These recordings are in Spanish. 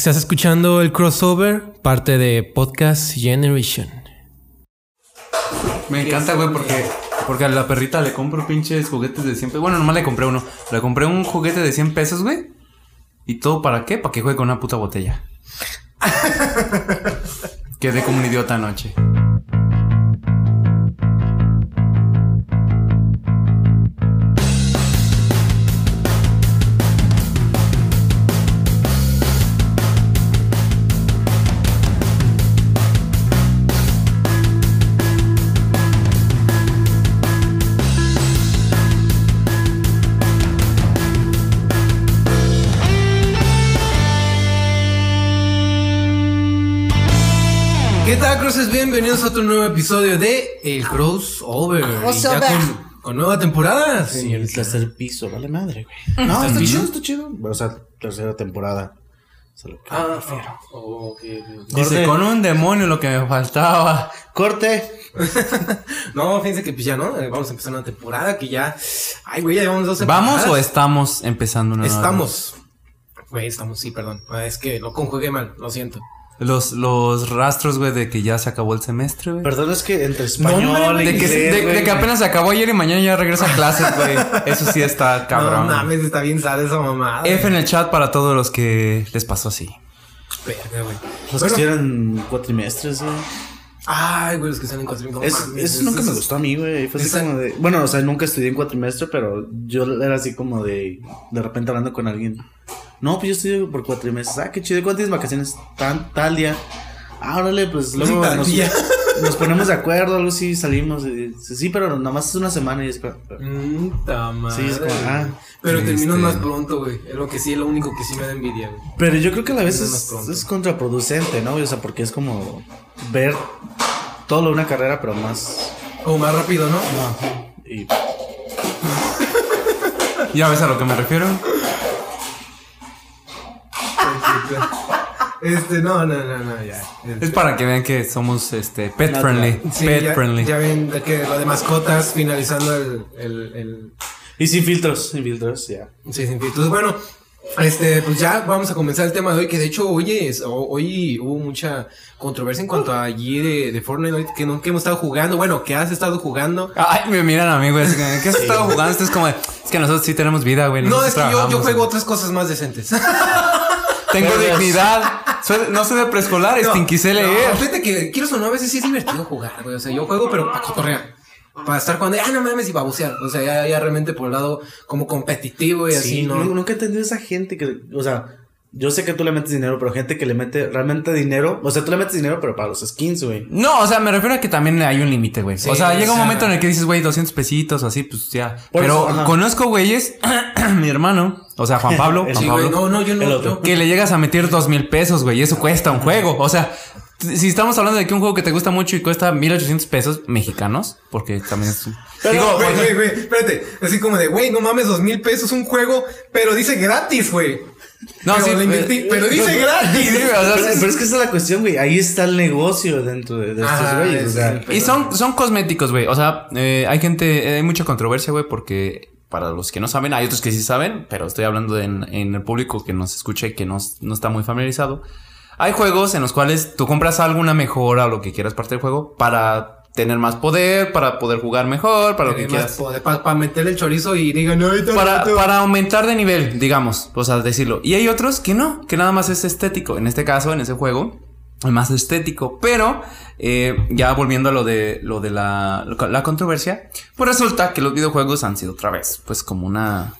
Estás escuchando el crossover, parte de Podcast Generation. Me encanta, güey, porque, porque a la perrita le compro pinches juguetes de 100 pesos. Bueno, nomás le compré uno. Le compré un juguete de 100 pesos, güey. ¿Y todo para qué? Para que juegue con una puta botella. Quedé como un idiota anoche. ¿Qué tal, Crosses? Bienvenidos a otro nuevo episodio de El Crossover. Y ya con, con nueva temporada. Sí, el tercer piso, vale madre, güey. No, está chido, está chido. O sea, tercera temporada. Es lo que Ah, me refiero. Dice, Corte. con un demonio lo que me faltaba. Corte. No, fíjense que pues ya no, eh, vamos a empezar una temporada que ya. Ay, güey, ya llevamos dos ¿Vamos o temporadas. estamos empezando una nueva? Estamos. Güey, estamos, sí, perdón. Ah, Es que lo conjugué mal, lo siento. Los, los rastros, güey, de que ya se acabó el semestre, güey. Perdón, es que entre español hombre, y De que, inglés, de, de que apenas se acabó ayer y mañana ya regresa a clases, güey. Eso sí está cabrón. No mames, está bien sad esa mamada. F en el chat para todos los que les pasó así. Verga, güey. Los Bueno. que eran cuatrimestres, güey. Ay, güey, los que salen cuatro no Es, mames, eso nunca me gustó a mí, güey. Fue así esa- como de. Bueno, o sea, nunca estudié en cuatrimestre, pero yo era así como de. De repente hablando con alguien. No, pues yo estudio por cuatrimestres. Ah, qué chido. ¿Cuántas vacaciones? Tan, tal día. Ah, órale, pues luego nos, ponemos de acuerdo, algo así, salimos. y dice, sí, pero nada más es una semana y es. como- Mm. Sí, es como, ah, Pero este- terminas más pronto, güey. Es lo que sí, es lo único que sí me da envidia, güey. Pero yo creo que a la vez es, contraproducente, ¿no? O sea, porque es como ver todo lo de una carrera, pero más. O más rápido, ¿no? Y ¿Ya ves a lo que me refiero? Este, no, no, no, no, ya. Es para que vean que somos este pet friendly. Sí, pet ya, friendly. ya ven de que lo de mascotas finalizando el, el, el Y sin filtros, sin filtros, ya. Sí, sin filtros. Bueno, este, pues ya vamos a comenzar el tema de hoy, que de hecho hoy es, ho- hoy hubo mucha controversia en cuanto a allí de, de Fortnite que no que hemos estado jugando. Bueno, que has estado jugando. Ay, me miran a mí, güey. que, ¿Qué has estado jugando? Esto es como, es que nosotros sí tenemos vida, güey. No, es que yo, yo juego otras cosas más decentes. Tengo Pero- dignidad. Soy- no soy de preescolar, No, no, leer. fíjate que quiero o no, a veces sí es divertido jugar, güey. O sea, yo juego, pero para cotorrear. Para estar cuando, ah, no mames, y babucear. O sea, ya, ya realmente por el lado como competitivo y así, Sí, ¿no? nu- nunca he entendido esa gente que, o sea, yo sé que tú le metes dinero, pero gente que le mete realmente dinero, o sea, tú le metes dinero, pero para los skins, güey. No, o sea, me refiero a que también hay un límite, güey. Sí, o sea, o llega un sea- momento en el que dices, güey, 200 pesitos o así, pues ya. Por Pero eso, conozco güeyes, mi hermano, o sea, Juan Pablo, El- Juan Sí, Pablo, güey, no, no, yo no. El otro. yo- que le llegas a meter dos mil pesos, güey, y eso cuesta un juego. O sea, si estamos hablando de que un juego que te gusta mucho y cuesta 1800 pesos mexicanos, porque también es un... Pero, Digo, Güey, porque- güey, güey, espérate. Así como de, güey, no mames, dos mil pesos un juego, pero dice gratis, güey. No, pero sí, le invertí, eh, pero dice gratis. Sí, o sea, Pero, sí, pero es que esa es la cuestión, güey. Ahí está el negocio dentro de, de estos güeyes. O sea, Y son, son cosméticos, güey. O sea, eh, hay gente, eh, hay mucha controversia, güey, porque para los que no saben, hay otros que sí saben, pero estoy hablando de en, en el público que nos escucha y que no, no está muy familiarizado. Hay juegos en los cuales tú compras alguna mejora o lo que quieras parte del juego para tener más poder, para poder jugar mejor, para lo que quieras. Para meterle el chorizo y digan, tan Para, rato". para aumentar de nivel, digamos, o sea, decirlo. Y hay otros que no, que nada más es estético. En este caso, en ese juego, es más estético. Pero, eh, ya volviendo a lo de, lo de la, la controversia, pues resulta que los videojuegos han sido otra vez, pues como una...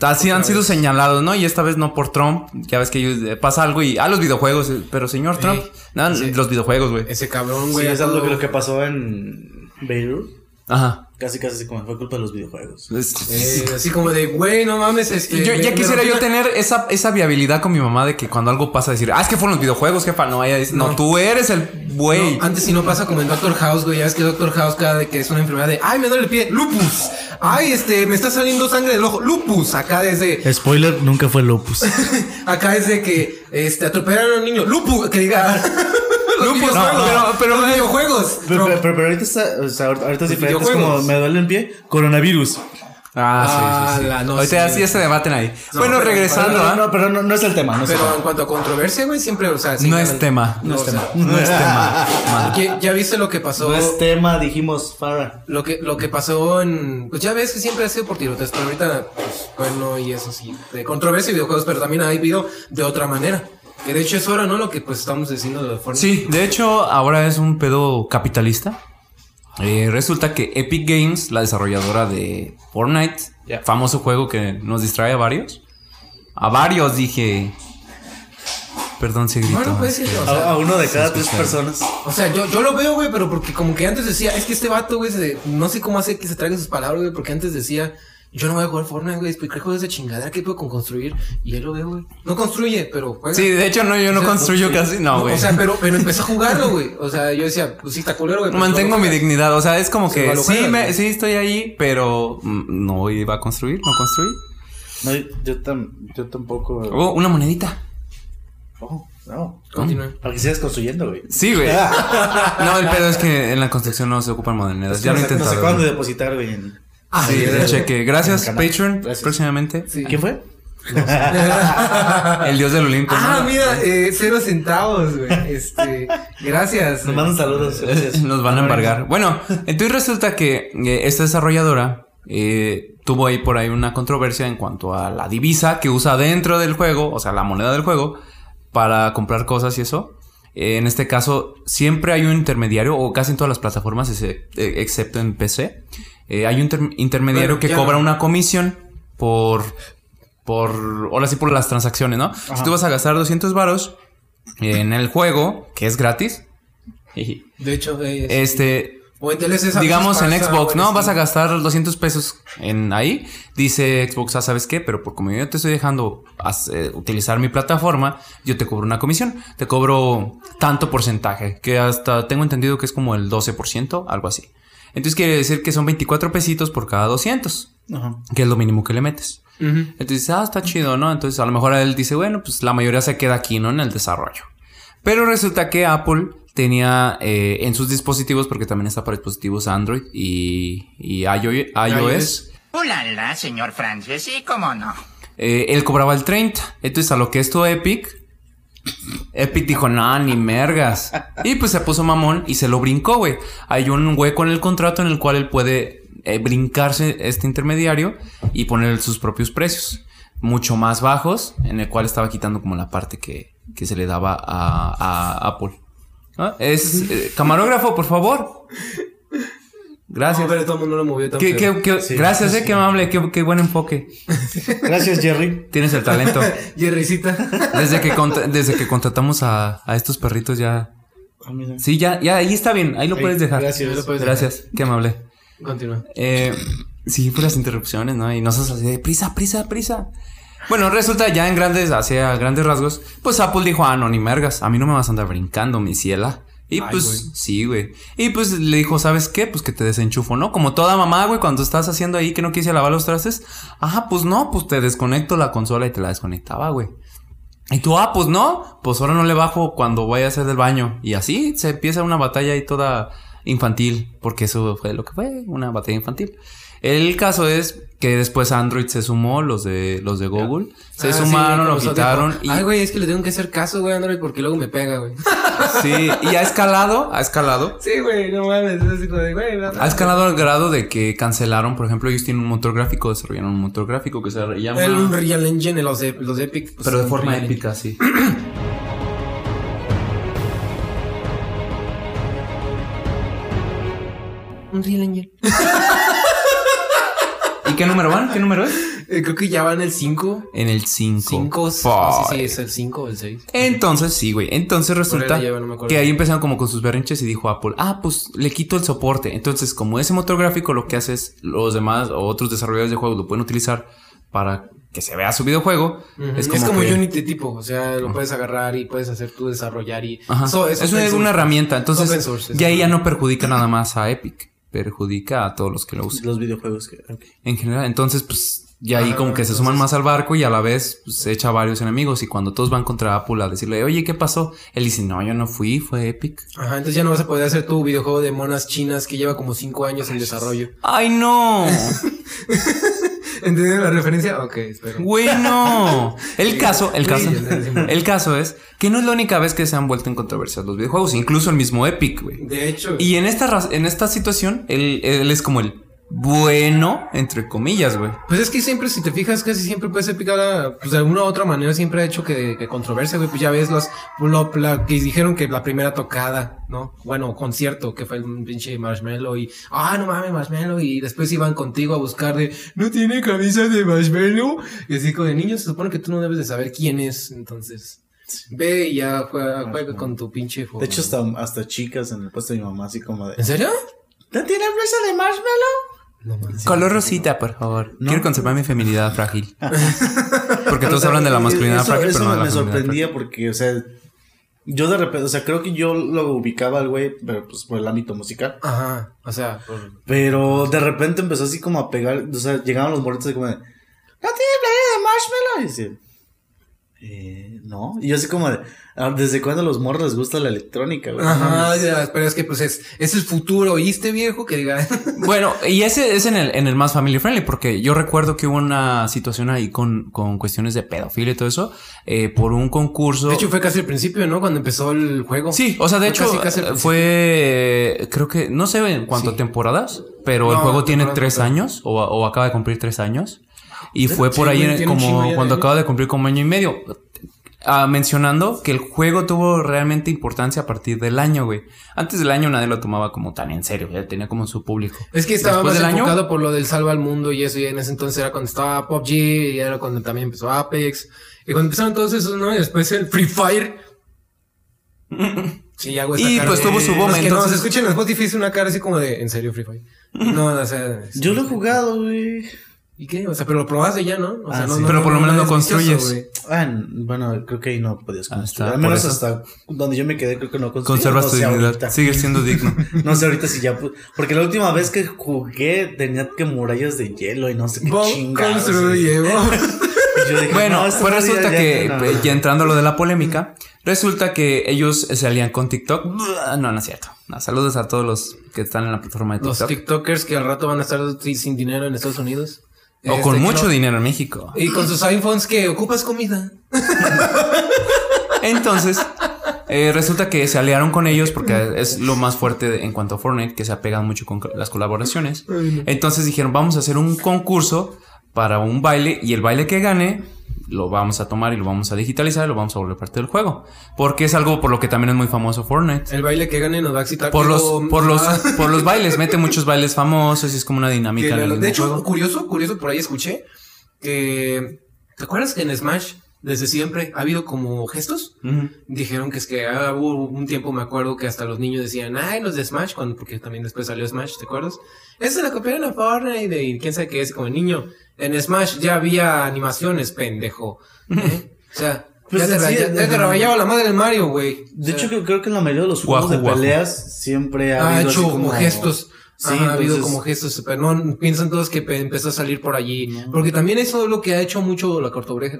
Así han sido señalados, ¿no? Y esta vez no por Trump. Ya ves que eh, pasa algo y... Ah, los videojuegos. eh, Pero señor Trump... Sí. no, Sí. los videojuegos, güey. Ese cabrón, sí, güey. es a algo que lo que pasó en Beirut. Ajá. Casi, casi así como fue culpa de los videojuegos. Eh, así como de, güey, no mames, este. Yo, me- ya me quisiera yo tener esa, esa viabilidad con mi mamá de que cuando algo pasa decir, ah, es que fueron los videojuegos, jefa. No, ella dice, no, No. tú eres el güey. No, antes si no pasa como en Doctor House, güey. Ya ves que Doctor House cada de que es una enfermedad de, ay, me duele el pie, lupus. Ay, este, me está saliendo sangre del ojo, lupus. Acá desde, Spoiler, nunca fue Lopus. acá desde que, este, atropellaron a un niño, lupus, que diga. Los videojuegos, pero- pero- los videojuegos. Pero, pero, pero, pero ahorita está, o sea, ahorita es diferente. Es como me duele el pie, coronavirus. Ah, sí, sí, sí. la- no, Ahorita sí. ya se debaten ahí. No, bueno, pero- regresando, No, ¿ah? no, pero no, no es el tema. No Pero tema. en cuanto a controversia, güey, siempre, o sea, sí no es tema. No, es tema. No es tema. man. ¿Ya, ya viste lo que pasó? No es tema, dijimos Farah. Lo que, lo que pasó en. Pues ya ves que siempre ha sido por tiroteos, pero ahorita, pues, bueno, y eso sí. De controversia y videojuegos, pero también ha habido de otra manera. Que de hecho es ahora, ¿no? Lo que pues estamos diciendo de Fortnite. Sí, de hecho, ahora es un pedo capitalista. Eh, resulta que Epic Games, la desarrolladora de Fortnite, famoso juego que nos distrae a varios. A varios dije. Perdón si grito. Bueno, pues sí, o sea, A, uno de cada tres personas. O sea, yo, yo lo veo, güey, pero porque como que antes decía, es que este vato, güey, se- no sé cómo hace que se traiga sus palabras, güey, porque antes decía, yo no voy a jugar Fortnite, güey, ¿qué juego es de chingadera? ¿Qué puedo con construir? Y él lo ve, güey. No construye, pero juega. Sí, de hecho, no, yo no O sea, construyo casi. No, güey. O sea, pero, pero empecé a jugarlo, güey. O sea, yo decía, pues sí, está culero, güey. Mantengo no mi dignidad. O sea, es como que sí, juegas, me- sí estoy ahí, pero mm, no iba a construir, no construí. No, yo, tam- yo tampoco. Oh, una monedita. Oh, no. Continúa. Para que sigas construyendo, güey. Sí, güey. No, el pedo es que en la construcción no se ocupan monedas. Ya lo no sé- no sé cuándo depositar, güey. en- Ah, Sí, el cheque. Gracias. Patreon. Gracias. Próximamente. sí. ¿Quién fue? El dios del Olimpo. Ah, ¿no? mira, eh, cero centavos, güey. Este, gracias. Nos mandan saludos. Gracias. Nos van a embargar. Bueno, entonces resulta que eh, esta desarrolladora eh, tuvo ahí por ahí una controversia en cuanto a la divisa que usa dentro del juego, o sea, la moneda del juego, para comprar cosas y eso. Eh, en este caso, siempre hay un intermediario, o casi en todas las plataformas, ese- eh, excepto en PC. Eh, hay un inter- intermediario Bueno, que cobra no. una comisión por, por, ahora sí por las transacciones, ¿no? Si tú vas a gastar 200 varos en el juego, que es gratis, De hecho, este, o en DLCs a digamos en Xbox, ¿no? Vas a gastar 200 pesos en ahí. Dice Xbox, ah, ¿sabes qué? Pero por como yo te estoy dejando eh, utilizar mi plataforma, yo te cobro una comisión. Te cobro tanto porcentaje, que hasta tengo entendido que es como el 12%, algo así. Entonces quiere decir que son 24 pesitos por cada 200, Ajá. que es lo mínimo que le metes. Ujú. Entonces, ah, está chido, ¿no? Entonces, a lo mejor él dice, bueno, pues la mayoría se queda aquí, ¿no? En el desarrollo. Pero resulta que Apple tenía eh, en sus dispositivos, porque también está para dispositivos Android y, y iOS, iOS, Ulala, señor Francis, sí, cómo no. eh, él cobraba el 30. Entonces, a lo que esto Epic, Epic dijo, no, ni mergas. Y pues se puso mamón y se lo brincó, güey. Hay un hueco en el contrato en el cual él puede eh, brincarse este intermediario y poner sus propios precios. Mucho más bajos, en el cual estaba quitando como la parte que, que se le daba a, Apple. Ah, Es eh, camarógrafo, por favor. Gracias. No, pero todo el mundo lo movió tan Qué- feo. qué- qué- Sí. gracias, eh, qué amable, qué, qué buen enfoque. Gracias, Jerry. Tienes el talento. Jerrycita. Desde que, desde que contratamos a, a estos perritos ya. Ah. Sí, ya, ya, ahí está bien, ahí lo Ahí, puedes dejar. gracias. Ahí lo puedes dejar. Gracias, qué amable. Continúa. Eh, sí, puras interrupciones, ¿no? Y nosotros así de prisa, prisa, prisa. Bueno, resulta ya en grandes, hacia grandes rasgos, pues Apple dijo, ah, no, ni mergas, a mí no me vas a andar brincando, mi ciela. Y Ay, pues, sí, güey. Y pues le dijo, ¿sabes qué? Pues que te desenchufo, ¿no? Como toda mamá, güey, cuando estás haciendo ahí que no quise lavar los trastes. Ajá, pues no, pues te desconecto la consola y te la desconectaba, güey. Y tú, ah, pues no, pues ahora no le bajo cuando vaya a hacer del baño. Y así se empieza una batalla ahí toda infantil, porque eso fue lo que fue, una batalla infantil. El caso es que después Android se sumó, los de los de Google, se Ah, sí, sumaron, lo quitaron y Ay, güey, es que le tengo que hacer caso, güey, Android, porque luego me pega, güey. sí, y ha escalado, ha escalado. sí, güey, no mames. Es así como de, güey, bla. Ha escalado al grado de que cancelaron, por ejemplo, ellos tienen un motor gráfico, desarrollaron un motor gráfico que se llama... El Unreal Engine, los de, los de Epic. pues, pero de forma Unreal épica, sí. Engine. Unreal Engine. ¿Y qué número van? ¿Qué número es? Eh, creo que ya va en el 5. En el 5. 5, no sé si es el 5 o el 6. Entonces, sí, güey. Entonces resulta lleva, no que ahí empezaron como con sus berrinches y dijo Apple, ah, pues le quito el soporte. Entonces, como ese motor gráfico lo que hace es los demás o otros desarrolladores de juegos lo pueden utilizar para que se vea su videojuego. Es Es como, como, que- Unity tipo, o sea, lo puedes agarrar y puedes hacer tú desarrollar y... Ajá. So, es una, herramienta. Entonces, source, ya ahí ya no perjudica nada más a Epic, perjudica a todos los que lo usan. Los videojuegos. Que. En general, entonces, pues ya ahí Ah, como que se suman más al barco y a la vez pues, se echa varios enemigos. Y cuando todos van contra Apple a decirle, oye, ¿qué pasó? Él dice, no, yo no fui, fue Epic. Ajá, entonces ya no vas a poder hacer tu videojuego de monas chinas que lleva como 5 años en desarrollo. ¡Ay, no! ¿Entendieron la referencia? Ok, espero. Güey, no. El caso, el caso, el caso es que no es la única vez que se han vuelto en controversia los videojuegos, incluso el mismo Epic, güey. De hecho, Y en esta, en esta situación, él, él es como el bueno, entre comillas, güey. pues es que siempre, si te fijas, casi siempre puede ser picada, pues de alguna u otra manera siempre ha hecho que, que controversia, güey. Pues ya ves los, lo- la- que dijeron que la primera tocada, ¿no? Bueno, concierto, que fue un pinche marshmallow y, ah, no mames, marshmallow. Y después iban contigo a buscar de, no tiene camisa de marshmallow. Y así como de niños, se supone que tú no debes de saber quién es, entonces. Ve y ya juega, juega con tu pinche De hecho, hasta, hasta chicas en el puesto de mi mamá, así como de. ¿En serio? ¿No tiene presa de marshmallow? Color rosita, por favor. No. Quiero conservar mi feminidad frágil. Porque todos hablan de la masculinidad eso, frágil, eso pero no de me, la me feminidad sorprendía porque, o sea, yo de repente, o sea, creo que yo lo ubicaba al güey, pero pues por el ámbito musical. Ajá, o sea, por- Pero de repente empezó así como a pegar, o sea, llegaban los morritos y como de, ¿no tiene playera de marshmallow? Y dice, eh, no. Y yo así como de, "Ah, ¿desde cuándo a los morros les gusta la electrónica, güey? Ajá, ya, pero es que pues es, es el futuro, ¿oíste viejo? Que diga. Bueno, y ese es en el, en el más family friendly, porque yo recuerdo que hubo una situación ahí con, con cuestiones de pedofilia y todo eso, eh, por un concurso. De hecho, fue casi el principio, ¿no? Cuando empezó el juego. sí, o sea, de Fue hecho, casi, casi eh, fue, creo que, no sé en cuánto Sí. temporadas, pero el juego tiene tres años, o, o acaba de cumplir tres años, y fue Sí, por ahí como cuando acaba de cumplir como año y medio. Ah, mencionando que el juego tuvo realmente importancia a partir del año, güey. Antes del año nadie lo tomaba como tan en serio, ya tenía como su público. Es que estaba Después más del año- por lo del salva al mundo y eso, y en ese entonces era cuando estaba PUBG, y era cuando también empezó Apex, y cuando empezaron todos esos, ¿no? Y después el Free Fire. Sí, hago esta Y, cara pues, de- tuvo su boom, que no, entonces- se escuchan en Spotify, una cara así como de, ¿en serio Free Fire? No, o sea... Yo lo he jugado, güey. ¿Y qué? O sea, pero lo probaste ya, ¿no? O sea, Ah, no, sí. no- Pero por lo menos no construyes. Ah, bueno, creo que ahí no podías Ah, construir. está, Al menos hasta donde yo me quedé, creo que no construí. Conservas no tu dignidad. ahorita. Sigues siendo digno. No sé ahorita si ya. Porque la última vez que jugué tenía que murallas de hielo y no sé qué chingados. construye, dije, Bueno, pues resulta ya- que, ya- no, eh, ya entrando a lo de la polémica, resulta que ellos salían con TikTok. No, no es cierto. No, saludos a todos los que están en la plataforma de Los TikTok. TikTokers que al rato van a estar sin dinero en Estados Unidos. O con Este, mucho no- dinero en México. Y con sus iPhones que ocupas comida. Entonces, eh, resulta que se aliaron con ellos porque es lo más fuerte en cuanto a Fortnite, que se apegan mucho con las colaboraciones. Entonces dijeron, vamos a hacer un concurso para un baile y el baile que gane lo vamos a tomar y lo vamos a digitalizar y lo vamos a volver parte del juego. Porque es algo por lo que también es muy famoso Fortnite. El baile que gane nos va a excitar. Por los, por los, ah, por los bailes, mete muchos bailes famosos y es como una que dinámica en el de hecho, juego. curioso, curioso, por ahí escuché que. ¿Te acuerdas que en Smash, desde siempre, ha habido como gestos? Dijeron que es que ah, hubo un tiempo, me acuerdo, que hasta los niños decían, ay, los de Smash, cuando, porque también después salió Smash, ¿te acuerdas? Esa la copiaron a Fortnite y quién sabe qué es, como niño. En Smash ya había animaciones, pendejo. ¿eh? O sea, Pues ya, te sí, raya- ya te ajá. rayaba la madre del Mario, güey. De O sea, hecho, creo, creo que en la mayoría de los juegos Guajo, de guajo. peleas siempre ha ha habido hecho así como gestos. Sí, Ajá, ha habido como gestos, pero no piensan todos que pe- empezó a salir por allí. Porque también eso es lo que ha hecho mucho la,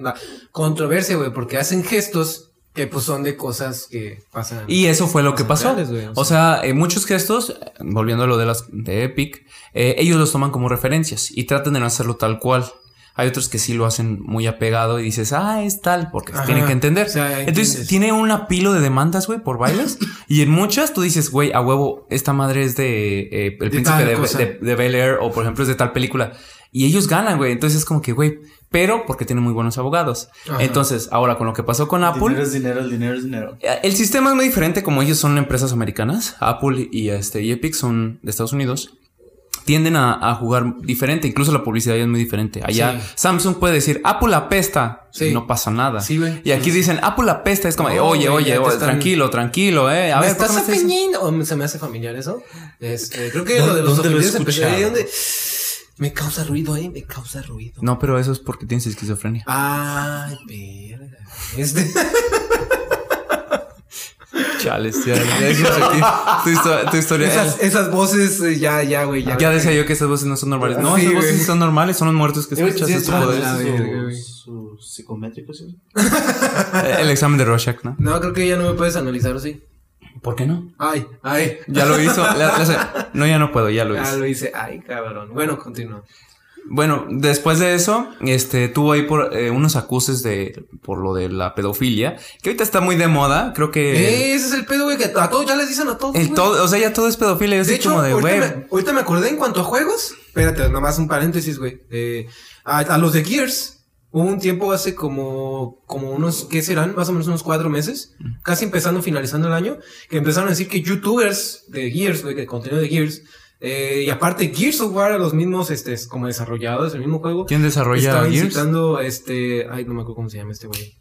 la controversia, güey, porque hacen gestos que pues son de cosas que pasan. Y eso fue lo que pasó. reales, güey, o O sea, eh, muchos gestos, volviendo a lo de las de Epic, eh, ellos los toman como referencias y tratan de no hacerlo tal cual. Hay otros que sí lo hacen muy apegado y dices, ah, es tal, porque Ajá. tienen que entender. O sea, Entonces, tiene un apilo de demandas, güey, por bailes. y en muchas tú dices, güey, a huevo, esta madre es de eh, El Príncipe de, de Bel Air o, por ejemplo, es de tal película. Y ellos ganan, güey. Entonces es como que, güey, pero porque tienen muy buenos abogados. Ajá. Entonces, ahora con lo que pasó con Apple. Dinero es dinero, el dinero es dinero. El sistema es muy diferente como ellos son empresas americanas. Apple y, este, y Epic son de Estados Unidos. Tienden a, a jugar diferente. Incluso la publicidad ya es muy diferente. Allá Sí. Samsung puede decir Apple apesta Sí. y no pasa nada. Sí. Y aquí dicen Apple apesta. Es como, No, oye, oye, están- tranquilo, tranquilo, eh. A ¿Me ver, ¿por estás qué me estás- ofendiendo? ¿O me- se me hace familiar eso? Este, creo que ¿Dó- lo de los dónde lo he me causa ruido, eh, me causa ruido. No, pero eso es porque tienes esquizofrenia. Ay, verga. Este. Chales, ya, ya aquí tu, histo- tu historia. esas, esas voces, eh, ya, ya, güey, ya. ya decía yo que esas voces no son normales. No, Sí, esas voces sí son normales, son los muertos que Eh, escuchas. sí, es tu su- poder. la verga, güey. su, su psicométrico, ¿sí? El examen de Rorschach, ¿no? No, creo que ya no me puedes analizar, ¿o sí? ¿Por qué no? Ay, ay. Ya lo hizo. le- le hace- no, ya no puedo, ya lo Ya hizo. lo hice. Ay, cabrón. Bueno, continúa. Bueno, después de eso, este, tuvo ahí por eh, unos acuses de, por lo de la pedofilia, que ahorita está muy de moda, creo que... Eh, ese es el pedo, güey, que a todos ya les dicen a todos. el todo, o sea, ya todo es pedofilia, es De hecho, como de, ahorita, me, ahorita me acordé en cuanto a juegos. Espérate, nomás un paréntesis, güey. Eh, a, a los de Gears, hubo un tiempo hace como, como unos, ¿qué serán? Más o menos unos cuatro meses. Casi empezando, finalizando el año. Que empezaron a decir que youtubers de Gears, de contenido de Gears. eh, y aparte, Gears of War, los mismos, este, como desarrolladores del mismo juego. ¿Quién desarrolla Gears? incitando, este, ay, no me acuerdo cómo se llama este güey.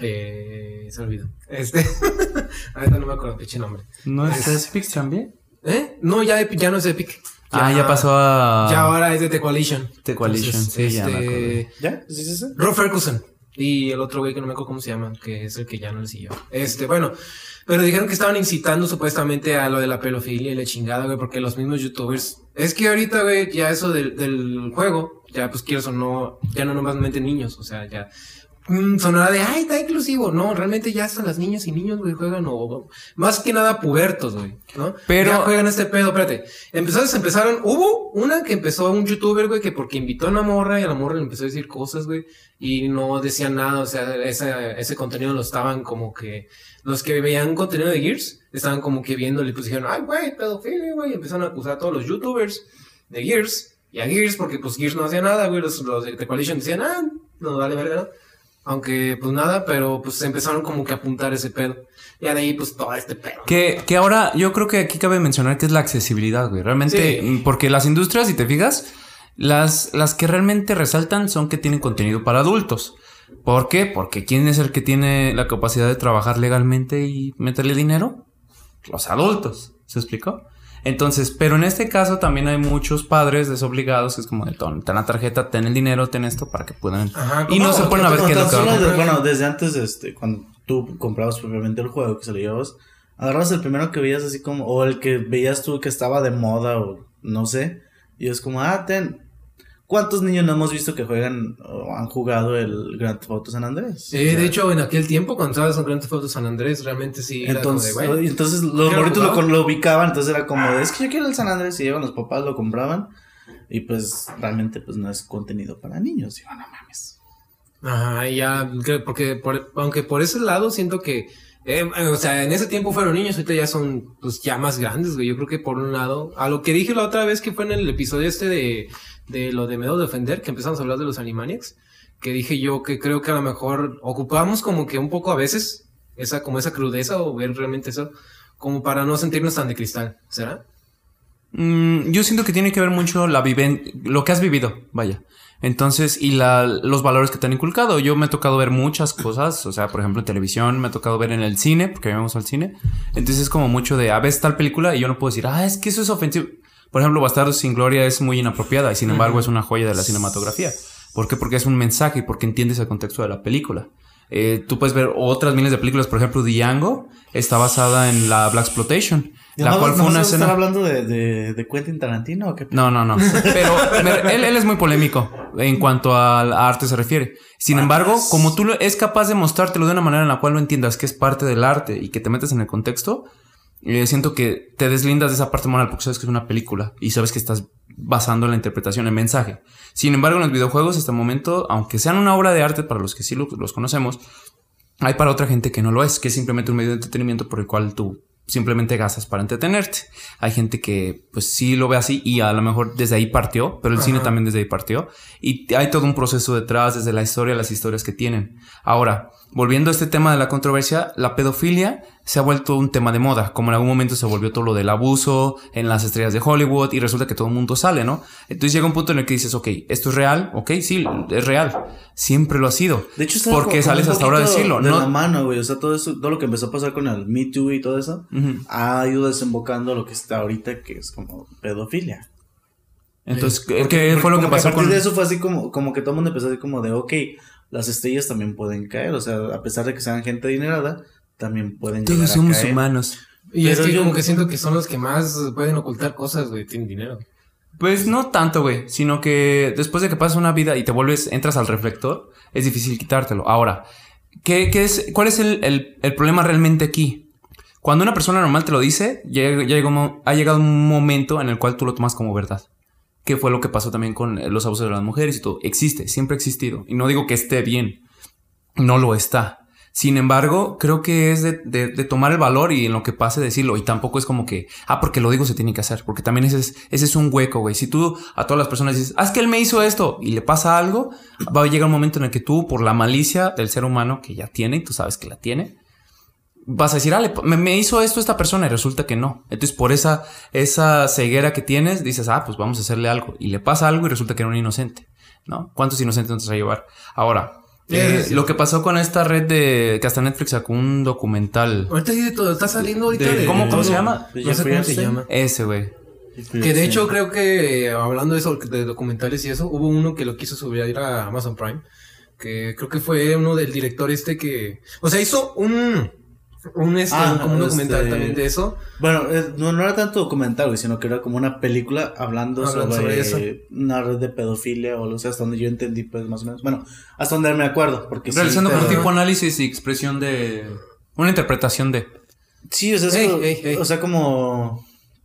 Eh, se olvidó. Este, ahorita no me acuerdo, pinche nombre. ¿No es Epic también? ¿Eh? No, ya, ya no es Epic. Ah, ya pasó a... Ya ahora es de The Coalition. The Coalition, sí, ya me acordé. ¿Ya? ¿Sí es ese? Rob Ferguson. Y el otro güey que no me acuerdo cómo se llama, que es el que ya no le siguió. Este, bueno. Pero dijeron que estaban incitando supuestamente a lo de la pedofilia y la chingada, güey, porque los mismos youtubers. Es que ahorita, güey, ya eso del, del juego, ya pues quieres o no, ya no nomás meten niños, o sea, ya. Mm, sonará de, ay, está inclusivo. No, realmente ya hasta las niñas y niños, güey, juegan o más que nada pubertos, güey, ¿no? Pero- Ya juegan este pedo, espérate. Empezaron, empezaron, hubo una que empezó un youtuber, güey, que porque invitó a una morra y a la morra le empezó a decir cosas, güey, y no decían nada, o sea, ese, ese contenido lo estaban como que, los que veían contenido de Gears, estaban como que viéndole, pues dijeron, ay, güey, pedofilia, güey, y empezaron a acusar a todos los youtubers de Gears, y a Gears, porque pues Gears no hacía nada, güey, los, los de The Coalition decían, ah, no vale verga, ¿no? Aunque, pues nada, pero pues empezaron como que a apuntar ese pedo. Y de ahí, pues todo este pedo. Que, que ahora yo creo que aquí cabe mencionar que es la accesibilidad, güey. Realmente, Sí. mm, porque las industrias, si te fijas, las, las que realmente resaltan son que tienen contenido para adultos. ¿Por qué? Porque ¿quién es el que tiene la capacidad de trabajar legalmente y meterle dinero? Los adultos. ¿Se explicó? Entonces, pero en este caso también hay muchos padres desobligados que es como de, "Ton, ten la tarjeta, ten el dinero, ten esto para que puedan... Ajá, y no se ponen a ver qué es lo que a de- bueno, desde antes, este, cuando tú comprabas propiamente el juego que se lo llevabas, agarrabas el primero que veías así como, o el que veías tú que estaba de moda, o no sé, y es como, ah, ten. ¿Cuántos niños no hemos visto que juegan o han jugado el Grand Theft Auto San Andrés? Eh, O sea, de hecho, en aquel tiempo, cuando estabas en Grand Theft Auto San Andrés, realmente sí era entonces, como de, güey. y entonces los ¿Quiero morritos lo, lo ubicaban, entonces era como, de, es que yo quiero el San Andrés, y llevan los papás, lo compraban, y pues realmente pues no es contenido para niños, digo, no mames. Ajá, y ya, porque por- aunque por ese lado siento que, eh, o sea, en ese tiempo fueron niños, ahorita ya son, pues, ya más grandes, güey. Yo creo que por un lado, a lo que dije la otra vez que fue en el episodio este de, de lo de Medo Defender, que empezamos a hablar de los Animaniacs, que dije yo que creo que a lo mejor ocupamos como que un poco a veces esa, como esa crudeza o ver realmente eso, como para no sentirnos tan de cristal, ¿será? Mm, yo siento que tiene que ver mucho la lo que has vivido, vaya. Entonces, y la, los valores que te han inculcado. Yo me he tocado ver muchas cosas, o sea, por ejemplo, en televisión, me ha tocado ver en el cine, porque vamos al cine. Entonces es como mucho de, a veces tal película y yo no puedo decir, ah, es que eso es ofensivo. Por ejemplo, Bastardos sin Gloria es muy inapropiada y sin embargo es una joya de la cinematografía. ¿Por qué? Porque es un mensaje y porque entiendes el contexto de la película. Eh, tú puedes ver otras miles de películas, por ejemplo, Django está basada en la Black Exploitation, la cual fue nomás una escena. hablando de, de, de Quentin Tarantino o qué? No, no, no. Pero me- él, él es muy polémico en cuanto al arte se refiere. Sin embargo, como tú lo- es capaz de mostrártelo de una manera en la cual lo entiendas que es parte del arte y que te metes en el contexto, eh, siento que te deslindas de esa parte moral porque sabes que es una película y sabes que estás basando la interpretación en mensaje. Sin embargo, en los videojuegos, hasta el momento, aunque sean una obra de arte para los que sí lo- los conocemos, hay para otra gente que no lo es, que es simplemente un medio de entretenimiento por el cual tú simplemente gastas para entretenerte. Hay gente que pues sí lo ve así y a lo mejor desde ahí partió, pero el cine también desde ahí partió. Y hay todo un proceso detrás, desde la historia, las historias que tienen. Ahora, volviendo a este tema de la controversia, la pedofilia se ha vuelto un tema de moda, como en algún momento se volvió todo lo del abuso en las estrellas de Hollywood y resulta que todo el mundo sale, ¿no? Entonces llega un punto en el que dices, ok, esto es real, ok, sí, es real, siempre lo ha sido. De hecho, está ¿por qué como- sales hasta ahora a decirlo? De No, la mano, güey. O sea, todo eso, todo lo que empezó a pasar con el Me Too y todo eso, Ujú. ha ido desembocando lo que está ahorita, que es como pedofilia. Entonces, ¿qué- Porque- ¿qué porque fue lo que como a pasó partir con...? de eso fue así como, como que todo el mundo empezó así como de, ok, las estrellas también pueden caer. O sea, a pesar de que sean gente adinerada, también pueden Todos llegar a somos caer. humanos. Y es Pero que yo- como que siento que son los que más pueden ocultar cosas, güey, tienen dinero. Pues no tanto, güey, sino que después de que pasas una vida y te vuelves, entras al reflector, es difícil quitártelo. Ahora, ¿qué, qué es, ¿cuál es el, el- el problema realmente aquí? Cuando una persona normal te lo dice, ya, ya llegó ha llegado un momento en el cual tú lo tomas como verdad. Que fue lo que pasó también con eh, los abusos de las mujeres y todo. Existe, siempre ha existido. Y no digo que esté bien, no lo está. Sin embargo, creo que es de, de- de tomar el valor y en lo que pase decirlo. Y tampoco es como que, ah, porque lo digo se tiene que hacer. Porque también ese es, ese es un hueco, güey. Si tú a todas las personas dices, ah, es que él me hizo esto y le pasa algo, va a llegar un momento en el que tú, por la malicia del ser humano que ya tiene, y tú sabes que la tiene, vas a decir, ah, le- me, me hizo esto esta persona y resulta que no. Entonces, por esa, esa ceguera que tienes, dices, ah, pues vamos a hacerle algo. Y le pasa algo y resulta que era un inocente, ¿no? ¿Cuántos inocentes nos va a llevar? Ahora, eh, sí, sí. lo que pasó con esta red de que hasta Netflix sacó un documental. Ahorita sí de todo, está saliendo ahorita De- de. ¿cómo- cómo se llama? No sé cómo se llama. Ese, güey. Que de hecho creo que eh, hablando de eso, de documentales y eso, hubo uno que lo quiso subir a Amazon Prime, que creo que fue uno del director este que, o sea, hizo un, un este, Ah, un- como un documental este- también de eso. Bueno, no, no era tanto documental, güey, sino que era como una película hablando, Hablando sobre, sobre eso. una red de pedofilia o lo sé, hasta donde yo entendí, pues más o menos. Bueno, hasta donde me acuerdo, porque sí, Realizando como pero- tipo análisis y expresión de. Una interpretación de. Sí, o sea, es Ey, como- ey, ey. o sea, como,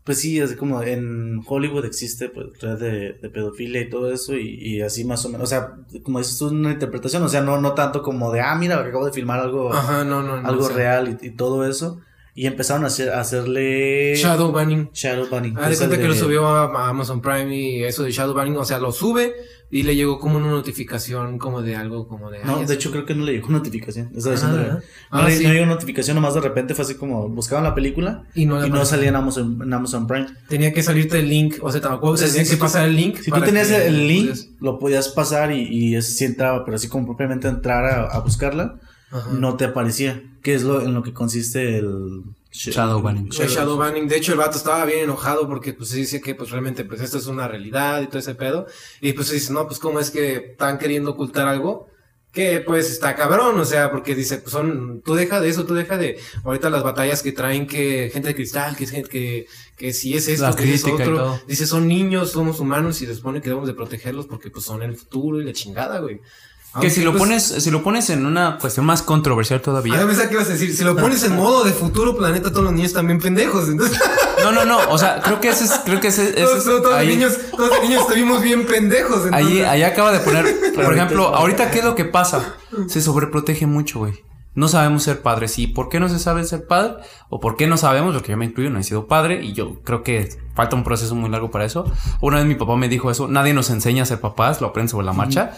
pues sí, así como en Hollywood existe pues red de, de pedofilia y todo eso y, y así más o menos, o sea, como dices tú, una interpretación, o sea, no, no tanto como de, ah, mira, acabo de filmar algo, Ajá, no, no, no. algo real y, y todo eso y empezaron a, hacer, a hacerle Shadow Banning. shadow banning. Ah, de cuenta que lo subió a, a Amazon Prime y eso de Shadow Banning, o sea, lo sube y le llegó como una notificación como de algo como de... No, de eso- hecho creo que no le llegó notificación. Estaba Ah, diciendo, ah. no, Ah, le, sí. no llegó notificación, nomás de repente fue así como buscaban la película Y no, y salía en Amazon, en Amazon Prime. Tenía que salirte el link, o sea, tampoco O sea, tenía si- que si pasar el link. Si tú tenías que el link, lo podías pasar y, y ese sí entraba, pero así como propiamente entrar a, a buscarla, Ajá. no te aparecía. Que es lo en lo que consiste el Shadow banning. El shadow banning. De hecho, el vato estaba bien enojado porque pues dice que pues realmente pues esto es una realidad y todo ese pedo. Y pues dice, no, pues cómo es que están queriendo ocultar algo que pues está cabrón, o sea, porque dice, pues son, tú deja de eso, tú deja de ahorita las batallas que traen que gente de cristal, que es gente que, que si es esto, La que es otro. Dice, son niños, somos humanos y se supone que debemos de protegerlos porque pues son el futuro y la chingada, güey. Que Aunque, si lo pues, pones, si lo pones en una cuestión más controversial Ah, todavía. pensaba que ibas a decir, si lo pones en modo de futuro planeta, todos los niños bien pendejos. Entonces, No, no, no. O sea, creo que ese es, creo que ese, ese todos, es- todos los niños, todos los niños estuvimos bien pendejos. Entonces, Ahí, ahí acaba de poner, por ejemplo, ahorita qué es lo que pasa? Se sobreprotege mucho, güey. No sabemos ser padres. ¿Y por qué no se sabe ser padre? ¿O por qué no sabemos? Porque yo me incluyo, no he sido padre y yo creo que falta un proceso muy largo para eso. Una vez mi papá me dijo eso. Nadie nos enseña a ser papás, lo aprenden sobre la marcha.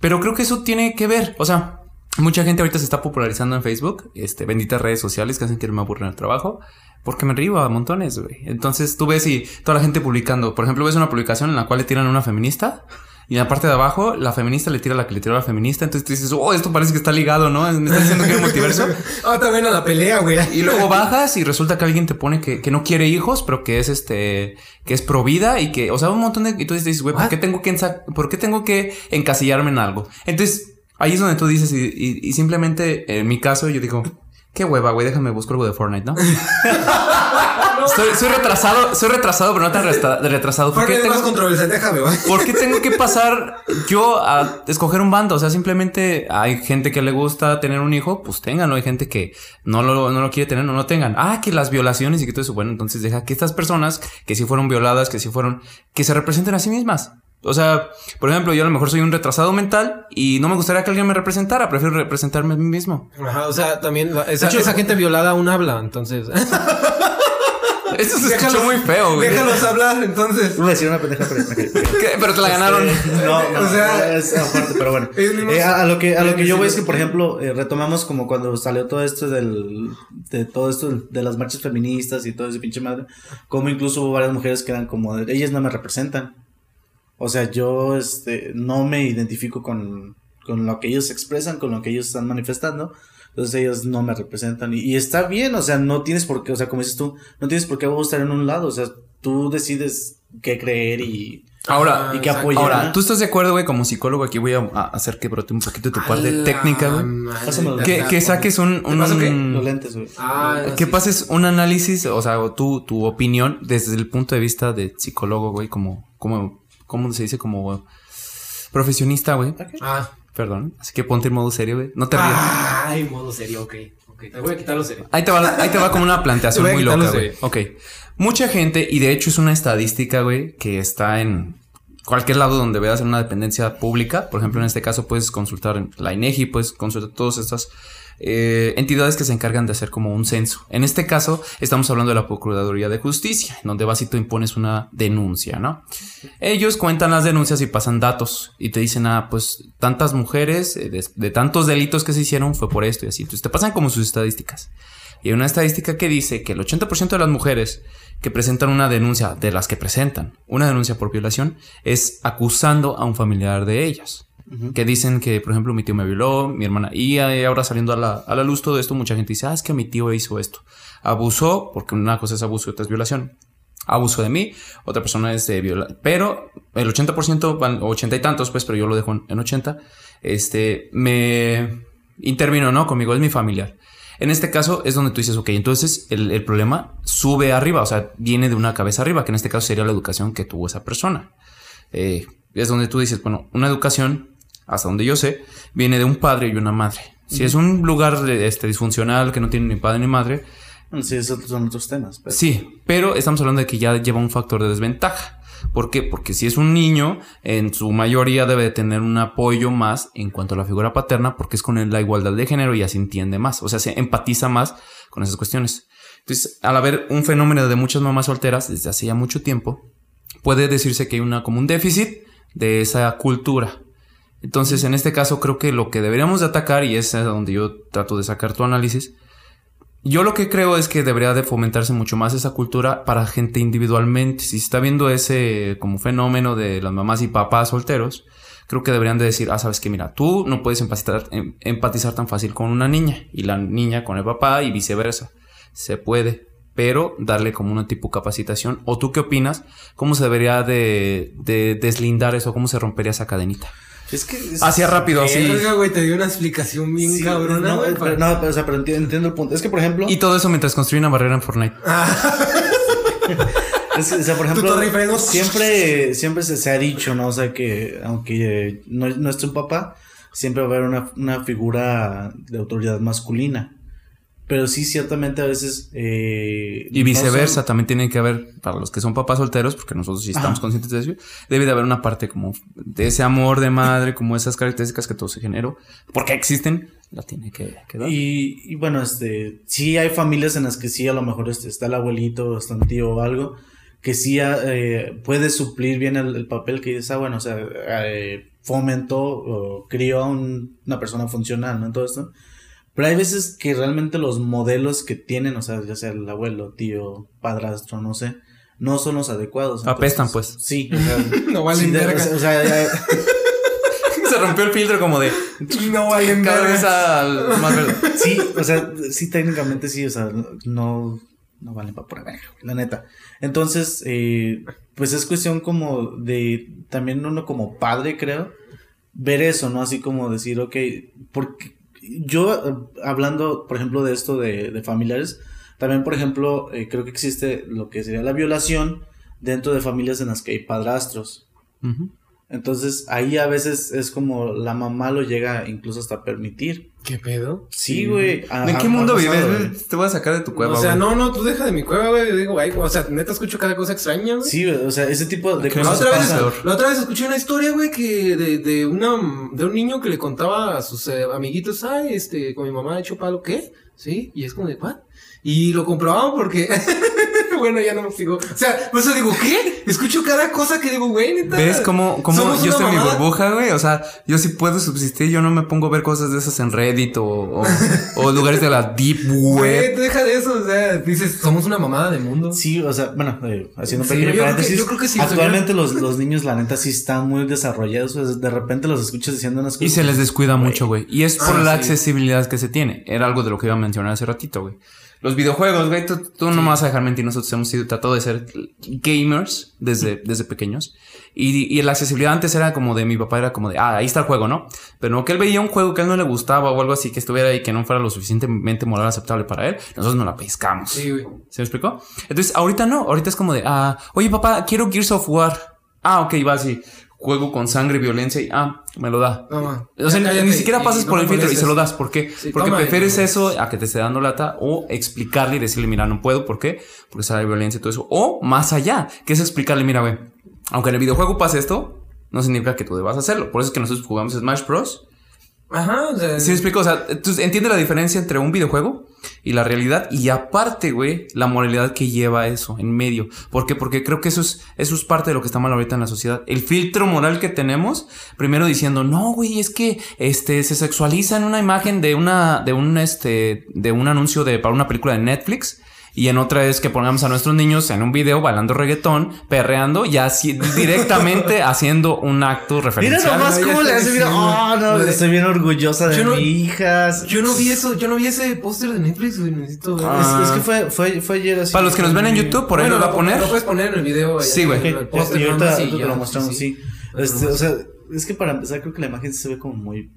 Pero creo que eso tiene que ver. O sea, mucha gente ahorita se está popularizando en Facebook. Este, benditas redes sociales que hacen que me aburren el trabajo. Porque me río a montones, güey. Entonces tú ves y toda la gente publicando. Por ejemplo, ves una publicación en la cual le tiran a una feminista. Y en la parte de abajo, la feminista le tira a la que le tiró a la feminista. Entonces tú dices, oh, esto parece que está ligado, ¿no? Me está diciendo que un multiverso. Ah, también a la pelea, güey. Y luego bajas y resulta que alguien te pone que, que no quiere hijos, pero que es este, que es pro vida y que, o sea, un montón de, y tú dices, güey, ¿por qué tengo que, por qué tengo que encasillarme en algo? Entonces, ahí es donde tú dices, y, y- y simplemente, en mi caso, yo digo, qué hueva, güey, déjame buscar algo de Fortnite, ¿no? soy, soy retrasado, soy retrasado, pero no tan resta- retrasado. ¿Por Porque qué es más tengo, controversial, déjame. ¿Por qué tengo que pasar yo a escoger un bando? O sea, simplemente hay gente que le gusta tener un hijo, pues ténganlo. Hay gente que no lo, no lo quiere tener, no lo tengan. Ah, que las violaciones y que todo eso. Bueno, entonces deja que estas personas que sí fueron violadas, que sí fueron, que se representen a sí mismas. O sea, por ejemplo, yo a lo mejor soy un retrasado mental y no me gustaría que alguien me representara. Prefiero representarme a mí mismo. Ajá, o sea, también la- esa, esa gente violada aún habla, entonces. Esto se escuchó Déjalos- muy feo, güey. Déjalos hablar, entonces. Iba a decir una pendeja, pero te la ganaron. No, no, O sea, es aparte, pero bueno. Eh, a, a lo que, a lo que yo voy es que, por ejemplo, eh, retomamos como cuando salió todo esto del, de todo esto de las marchas feministas y todo ese pinche madre, como incluso hubo varias mujeres que eran como, ellas no me representan. O sea, yo, este, no me identifico con, con lo que ellos expresan, con lo que ellos están manifestando. Entonces ellos no me representan. Y, y está bien, o sea, no tienes por qué, o sea, como dices tú, no tienes por qué estar en un lado. O sea, tú decides qué creer y, Ahora, y qué exacto. apoyar. Ahora, ¿tú estás de acuerdo, güey, como psicólogo? Aquí voy a, a hacer que brote un poquito tu parte técnica, güey. Que, que saques un... un los lentes, güey. Ah, que sí. pases un análisis, o sea, o tu, tu opinión desde el punto de vista de psicólogo, güey, como, como, ¿cómo se dice? Como profesionista, güey. Ah. Perdón. Así que ponte en modo serio, güey. No te rías. Ay, modo serio, ok. Ok, te voy a quitar lo serio. Ahí te va, ahí te va como una planteación muy loca, lo güey. Ok. Mucha gente, y de hecho es una estadística, güey, que está en cualquier lado donde veas en una dependencia pública. Por ejemplo, en este caso puedes consultar la INEGI, puedes consultar todas estas eh, entidades que se encargan de hacer como un censo. En este caso, estamos hablando de la Procuraduría de Justicia, en donde vas y tú impones una denuncia, ¿no? Ellos cuentan las denuncias y pasan datos y te dicen, ah, pues tantas mujeres eh, de, de tantos delitos que se hicieron fue por esto y así. Entonces te pasan como sus estadísticas. Y hay una estadística que dice que el 80% de las mujeres que presentan una denuncia, de las que presentan una denuncia por violación, es acusando a un familiar de ellas. Que dicen que, por ejemplo, mi tío me violó, mi hermana. Y ahora saliendo a la, a la luz todo esto, mucha gente dice, ah, es que mi tío hizo esto. Abusó, porque una cosa es abuso y otra es violación. Abusó de mí, otra persona es de. Pero el 80%, van 80 y tantos, pues, pero yo lo dejo en, en 80, este, me intervino, ¿no? Conmigo, es mi familiar. En este caso es donde tú dices, ok, entonces el, el, problema sube arriba, o sea, viene de una cabeza arriba, que en este caso sería la educación que tuvo esa persona. Eh, es donde tú dices, bueno, una educación, hasta donde yo sé, viene de un padre y una madre. Si es un lugar este, disfuncional que no tiene ni padre ni madre. Sí, esos son otros temas. Pero... Sí, pero estamos hablando de que ya lleva un factor de desventaja. ¿Por qué? Porque si es un niño, en su mayoría debe de tener un apoyo más en cuanto a la figura paterna, porque es con la igualdad de género y ya se entiende más, o sea, se empatiza más con esas cuestiones. Entonces, al haber un fenómeno de muchas mamás solteras desde hace ya mucho tiempo, puede decirse que hay una como un déficit de esa cultura. Entonces, en este caso, creo que lo que deberíamos de atacar, y es donde yo trato de sacar tu análisis, yo lo que creo es que debería de fomentarse mucho más esa cultura para gente individualmente. Si está viendo ese como fenómeno de las mamás y papás solteros, creo que deberían de decir, ah, sabes que mira, tú no puedes empatizar, em, empatizar tan fácil con una niña y la niña con el papá y viceversa. Se puede, pero darle como una tipo capacitación. ¿O tú qué opinas? ¿Cómo se debería de, de deslindar eso? ¿Cómo se rompería esa cadenita? Es que. Es, Hacía rápido, sí. Verga, güey, te dio una explicación bien sí, cabrona. No, güey, pero, no, pero, o sea, pero entiendo, entiendo el punto. Es que, por ejemplo. Y todo eso mientras construye una barrera en Fortnite. es que, o sea, por ejemplo, siempre, siempre se, se, ha dicho, ¿no? O sea, que aunque eh, no, no esté un papá, siempre va a haber una, una figura de autoridad masculina. Pero sí, ciertamente a veces. Eh, y viceversa, no son... también tiene que haber, para los que son papás solteros, porque nosotros sí estamos Ajá. conscientes de eso, debe de haber una parte como de ese amor de madre, como esas características que todo se generó, porque existen, la tiene que, que dar. Y, y, bueno, este, sí hay familias en las que sí, a lo mejor este, está el abuelito, está un tío o algo, que sí eh, puede suplir bien el, el, papel que dices, ah, bueno, o sea, eh, fomentó o crió a un, una persona funcional, ¿no? En todo esto. Pero hay veces que realmente los modelos que tienen, o sea, ya sea el abuelo, tío, padrastro, no sé, no son los adecuados. Entonces, Apestan, pues. Sí, o sea, no valen sí, verga. O sea, ya, se rompió el filtro como de no valen cada verga. vez a más verde. Sí, o sea, sí técnicamente sí, o sea, no no valen para pura verga, la neta. Entonces, eh, pues es cuestión como de también uno como padre, creo, ver eso, ¿no? Así como decir, ok, porque yo hablando, por ejemplo, de esto de, de familiares, también, por ejemplo, eh, creo que existe lo que sería la violación dentro de familias en las que hay padrastros. Entonces, ahí a veces es como la mamá lo llega incluso hasta a permitir. ¿Qué pedo? Sí, güey. ¿En qué mundo vives? Te voy a sacar de tu cueva. O sea, wey. no, no, tú deja de mi cueva, güey. Digo, güey, o sea, neta escucho cada cosa extraña, güey. Sí, o sea, ese tipo de la cosas. Otra vez, la otra vez escuché una historia, güey, que de, de, una, de un niño que le contaba a sus eh, amiguitos, ay, este, con mi mamá he hecho palo, ¿qué? Sí, y es como de, ¿what? Y lo comprobaban porque. bueno, ya no me sigo. O sea, por eso digo, ¿qué? Escucho cada cosa que digo, güey, neta. ¿Ves cómo, cómo yo estoy en mi burbuja, güey? O sea, yo sí puedo subsistir, yo no me pongo a ver cosas de esas en Reddit o, o, o lugares de la Deep Web. Güey, te deja de eso, o sea, dices, somos una mamada de mundo. Sí, o sea, bueno, eh, haciendo un sí, pequeño paréntesis. Yo creo que sí. Actualmente los, los niños, la neta, sí están muy desarrollados. De repente los escuchas diciendo unas cosas. Y se les descuida mucho, güey. Y es por ah, la sí. accesibilidad que se tiene. Era algo de lo que iba a mencionar hace ratito, güey. Los videojuegos, güey, tú, tú sí. no me vas a dejar mentir, nosotros hemos sido tratado de ser gamers desde, desde pequeños. Y, y, la accesibilidad antes era como de mi papá, era como de, ah, ahí está el juego, ¿no? Pero no que él veía un juego que a él no le gustaba o algo así, que estuviera ahí, que no fuera lo suficientemente moral aceptable para él, nosotros no la pescamos. Sí, güey. ¿Se me explicó? Entonces, ahorita no, ahorita es como de, ah, oye papá, quiero Gears of War. Ah, ok, va así juego con sangre, violencia y ah, me lo da. No, o sea, cállate, ni siquiera pasas por el filtro y se lo das. ¿Por qué? Sí, Porque toma, prefieres no, eso a que te esté dando lata o explicarle y decirle, mira, no puedo. ¿Por qué? Porque sale violencia y todo eso. O más allá, que es explicarle, mira, güey, aunque en el videojuego pase esto, no significa que tú debas hacerlo. Por eso es que nosotros jugamos Smash Bros. Ajá, o sea. ¿Sí me explico? O sea, tú entiendes la diferencia entre un videojuego y la realidad. Y aparte, güey, la moralidad que lleva eso en medio. ¿Por qué? Porque creo que eso es, eso es parte de lo que está mal ahorita en la sociedad. El filtro moral que tenemos, primero diciendo, no, güey, es que este se sexualiza en una imagen de una, de un este, de un anuncio de para una película de Netflix. Y en otra es que pongamos a nuestros niños en un video bailando reggaetón, perreando y así directamente haciendo un acto Mira referencial. nomás ya cómo le hace, mira, oh, no, estoy bien orgullosa de Yo no- mi hija. Yo no vi eso, yo no vi ese póster de Netflix, güey. Necesito ver. Ah. Es, es que fue, fue, fue ayer así. Para los que nos ven en YouTube, por ahí Bueno, lo va a poner. Lo puedes poner en el video. Sí, güey. El póster, y nada ahorita, más, y ahorita te ya, lo mostramos, sí. Este, mostramos. o sea, es que para empezar creo que la imagen se ve como muy...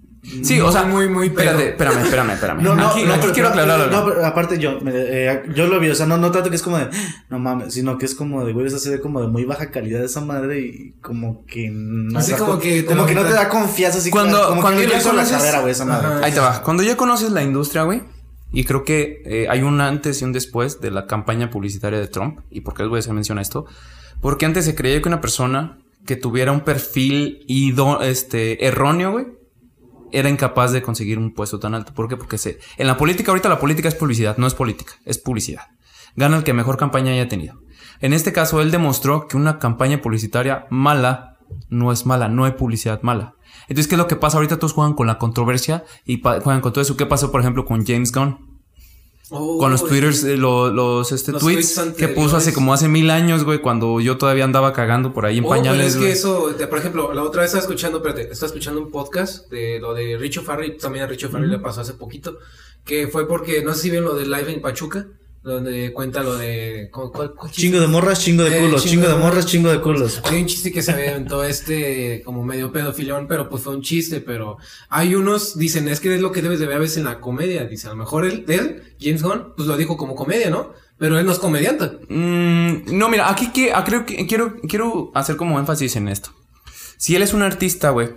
Sí, o sea, Muy, muy. Espérate, espérame, espérame, espérame. No, no, aquí, no, aquí pero, quiero pero- aclarar algo. No, pero aparte yo, me- eh, yo lo vi, o sea, no, no tanto que es como de, no mames, sino que es como de, güey, esa se ve como de muy baja calidad esa madre y como que no Así como co- que como que no te da confianza, así Cuando- como, cuando que ya ya hizo la conoces- carrera, güey, esa madre. Ajá. Ahí te va. Cuando ya conoces la industria, güey, y creo que eh, hay un antes y un después de la campaña publicitaria de Trump. ¿Y por qué les voy a hacer mención a esto? Porque antes se creía que una persona que tuviera un perfil ido, este, erróneo, güey, era incapaz de conseguir un puesto tan alto. ¿Por qué? Porque se, en la política, ahorita la política es publicidad, no es política, es publicidad. Gana el que mejor campaña haya tenido. En este caso, él demostró que una campaña publicitaria mala no es mala, no hay publicidad mala. Entonces, ¿qué es lo que pasa? Ahorita todos juegan con la controversia y juegan con todo eso. ¿Qué pasó, por ejemplo, con James Gunn? Oh, con los sí. twitters, eh, lo- los, este, Los tweets, tweets que puso hace como hace mil años, güey, cuando yo todavía andaba cagando por ahí en Oh, pero pañales, es que eso, por ejemplo, la otra vez estaba escuchando, espérate, estaba escuchando un podcast de lo de Richo Farrell, también a Richo Farrell le pasó hace poquito, que fue porque, no sé si ven lo de Live en Pachuca, donde cuenta lo de... ¿cuál, cuál- cuál chiste? Chingo de morras, chingo de Eh, culos, chingo de morras, chingo de culos. Hay un chiste que se aventó este como medio pedofilón, pero pues fue un chiste, pero hay unos, dicen, es que es lo que debes de ver a veces en la comedia, dice, a lo mejor él, él, James Gunn, pues lo dijo como comedia, ¿no? Pero él no es comediante. Mm, no, mira, aquí que, ah, creo que quiero, quiero hacer como énfasis en esto. Si él es un artista, güey,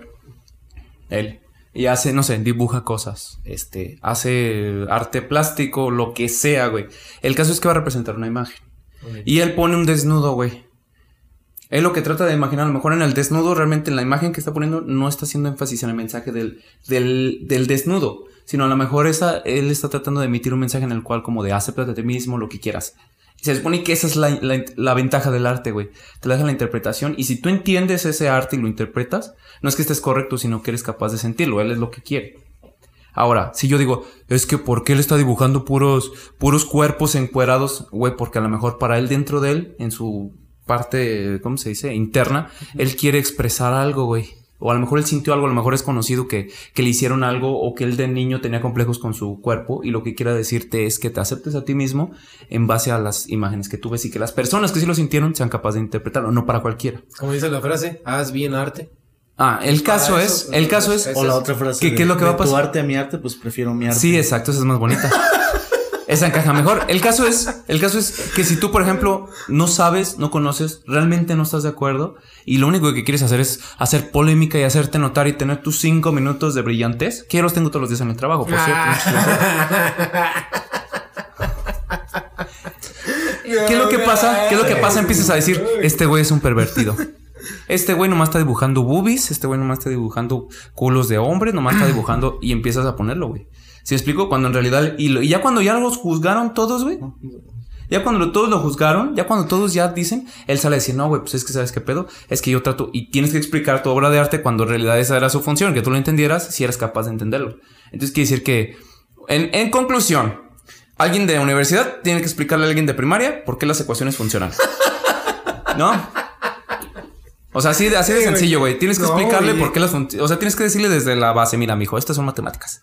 él, y hace, no sé, dibuja cosas, este, hace arte plástico, lo que sea, güey. El caso es que va a representar una imagen. Y él pone un desnudo, güey. Él lo que trata de imaginar, a lo mejor en el desnudo, realmente en la imagen que está poniendo, no está haciendo énfasis en el mensaje del, del, del desnudo, sino a lo mejor esa, él está tratando de emitir un mensaje en el cual como de acéptate a ti mismo, lo que quieras. Se supone que esa es la, la- la ventaja del arte, güey. Te la deja la interpretación y si tú entiendes ese arte y lo interpretas, no es que estés correcto, sino que eres capaz de sentirlo. Él es lo que quiere. Ahora, si yo digo, es que ¿por qué él está dibujando puros, puros cuerpos encuerados? Güey, porque a lo mejor para él dentro de él, en su parte, ¿cómo se dice? Interna, él quiere expresar algo, güey. O a lo mejor él sintió algo, a lo mejor es conocido que, que le hicieron algo o que él de niño tenía complejos con su cuerpo y lo que quiera decirte es que te aceptes a ti mismo en base a las imágenes que tú ves y que las personas que sí lo sintieron sean capaces de interpretarlo, no para cualquiera. Como dice la frase, haz bien arte. Ah, el Para caso eso, es, el caso es, O la otra frase. ¿Qué- de, qué es lo que va a de Tu pasar? arte a mi arte, pues prefiero mi arte. Sí, exacto, esa es más bonita. Esa encaja mejor. El caso es, el caso es que si tú, por ejemplo, no sabes, no conoces, realmente no estás de acuerdo y lo único que quieres hacer es hacer polémica y hacerte notar y tener tus cinco minutos de brillantez, que yo los tengo todos los días en el trabajo, por cierto. ¿Qué es lo que pasa? ¿Qué es lo que pasa? Empiezas a decir, este güey es un pervertido. Este güey nomás está dibujando boobies, este güey nomás está dibujando culos de hombre, nomás está dibujando y empiezas a ponerlo, güey. ¿Sí explico? Cuando en realidad, y, lo- y ya cuando ya los juzgaron todos, güey. Ya cuando todos lo juzgaron, ya cuando todos ya dicen, él sale a decir, no, güey, pues es que sabes qué pedo, es que yo trato, y tienes que explicar tu obra de arte cuando en realidad esa era su función, que tú lo entendieras si eras capaz de entenderlo. Entonces quiere decir que, en, en conclusión, alguien de universidad tiene que explicarle a alguien de primaria por qué las ecuaciones funcionan. ¿No? O sea, así de, así de sencillo, güey. Tienes que explicarle por qué las funcionan. O sea, tienes que decirle desde la base, mira, mijo, estas son matemáticas.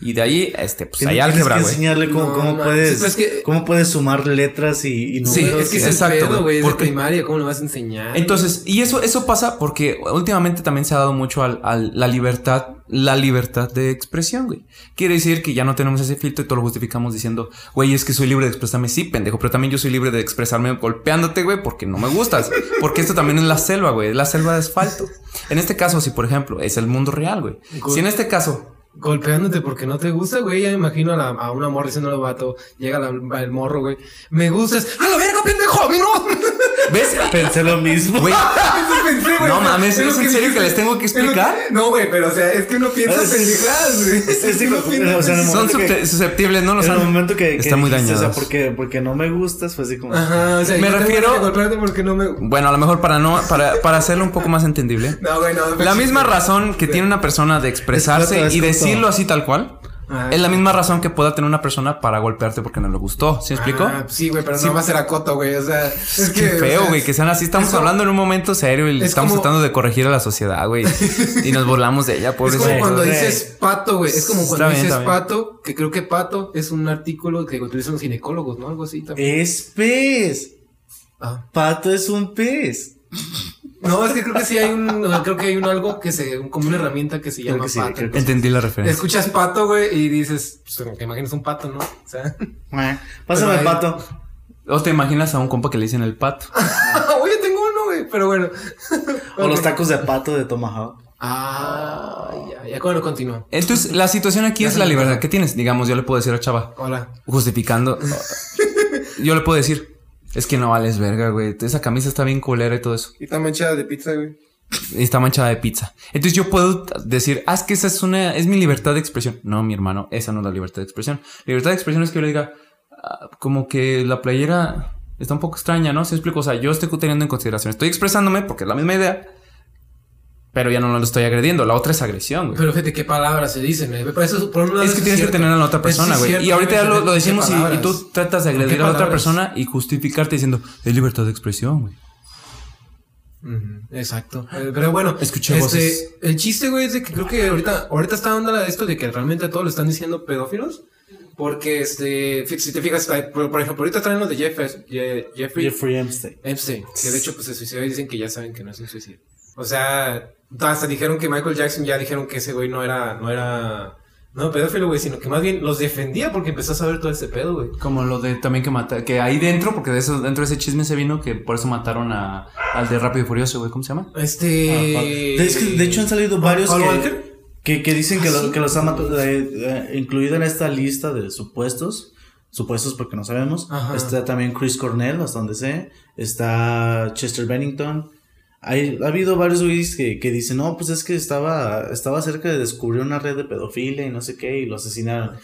Y de ahí, este, pues hay álgebra, que güey. enseñarle cómo, No, cómo puedes, sí, es que- cómo puedes sumar letras y, y Sí, números. es que es Exacto, pedo, güey, es de primaria, ¿cómo lo vas a enseñar? Entonces, y eso, eso pasa porque últimamente también se ha dado mucho al, al- la libertad, la libertad de expresión, güey. Quiere decir que ya no tenemos ese filtro y todo lo justificamos diciendo, güey, es que soy libre de expresarme, sí, pendejo, pero también yo soy libre de expresarme golpeándote, güey, porque no me gustas. Porque esto también es la selva, güey, es la selva de asfalto. En este caso, si por ejemplo es el mundo real, güey. Si en este caso Golpeándote porque no te gusta, güey. Ya me imagino a, la, a una morra diciendo al vato. Llega la- el morro, güey. Me gustas. ¡A la verga, pendejo! ¡A no! ¿Ves? Pensé lo mismo. Güey, Eso pensé, güey. No mames, ¿es en serio que les tengo que explicar? No, güey, pero o sea, es que uno piensa pendejadas, güey. es- es- o sea, son que- susceptibles, ¿no? Los en el han- momento que, Están muy dañados. O sea, porque, porque no me gustas, fue así como. Ajá, o sea, Me refiero- que golpearte porque no me. Bueno, a lo mejor para no, para, para hacerlo un poco más entendible. No, güey, no. La misma razón que tiene una persona de expresarse y decirlo así tal cual. Ah, Es la misma razón que pueda tener una persona para golpearte porque no le gustó. ¿Sí me explico? Ah, sí, güey, pero no va a ser a coto, güey. O sea, es que. Qué feo, o sea, güey, que sean así. Estamos es hablando en un momento serio y es estamos como- tratando de corregir a la sociedad, güey. y nos burlamos de ella, Es pobre como cuando güey. dices pato, güey. Es como cuando dices pato, que creo que pato es un artículo que utilizan los ginecólogos, ¿no? Algo así también. Es pez. Ah. Pato es un pez. No, es que creo que sí hay un, creo que hay un algo que se, como una herramienta que se Creo llama que sí, pato. Entendí la referencia. Escuchas pato, güey, y dices, pues, te imaginas un pato, ¿no? O sea, Pásame el pato. O te imaginas a un compa que le dicen el pato. oye, tengo uno, güey, pero bueno. O los tacos de pato de Tomahawk. Ah, ya, ya, bueno, continúa. Entonces, la situación aquí es la libertad que tienes. Digamos, yo le puedo decir a Chava, Hola. justificando. yo le puedo decir, es que no vales verga, güey. Esa camisa está bien culera y todo eso. Y está manchada de pizza, güey. Y está manchada de pizza. Entonces yo puedo decir, ah, es que esa es una, es mi libertad de expresión. No, mi hermano, esa no es la libertad de expresión. Libertad de expresión es que yo le diga, ah, como que la playera está un poco extraña, ¿no? Si explico, o sea, yo estoy teniendo en consideración, estoy expresándome porque es la misma idea, pero ya no lo estoy agrediendo. La otra es agresión, güey. Pero fíjate qué palabras se dicen, güey. Por eso, por un lado, Es que tienes que tener a la otra persona, güey. y ahorita ya lo, ¿qué lo decimos y, tú tratas de ¿Con qué agredir a la otra persona y justificarte diciendo, es libertad de expresión, güey. Exacto. Eh, Pero bueno, Escuché este, voces. el chiste, güey, es de que creo que ahorita, ahorita está onda de esto de que realmente a todos le están diciendo pedófilos. Porque, este, si te fijas, por, por ejemplo, ahorita traen los de Jeff, Je- Jeffrey Jeffrey Epstein. Epstein, que de hecho, pues se suicidó y dicen que ya saben que no es un suicidio. O sea, hasta dijeron que Michael Jackson ya dijeron que ese güey no era, no era, no pedófilo, güey, sino que más bien los defendía porque empezó a saber todo ese pedo, güey. Como lo de también que mata, que ahí dentro, porque de eso, dentro de ese chisme se vino que por eso mataron a, al de Rápido y Furioso, güey, ¿cómo se llama? Este. Es que, de hecho han salido varios ¿Paul que, Walker? que, que dicen que, ¿Ah, lo- sí? que los han matado, eh, eh, incluido en esta lista de supuestos, supuestos porque no sabemos, Ajá. está también Chris Cornell, hasta donde sé, está Chester Bennington. Hay, ha habido varios güeyes que, que dicen, no, pues es que estaba, estaba cerca de descubrir una red de pedofilia y no sé qué, y lo asesinaron.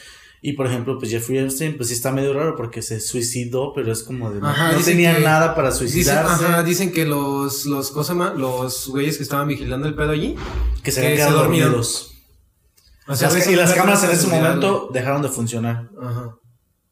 Y por ejemplo, pues Jeffrey Epstein, pues sí está medio raro porque se suicidó, pero es como de no, Ajá, no dicen tenía que- nada para Dicen, suicidarse. ajá, dicen que los, los. Los güeyes que estaban vigilando el pedo allí. que se habían quedado dormían. dormidos. O sea, Las- ves y las cámaras en ese momento dejaron de funcionar. Ajá. O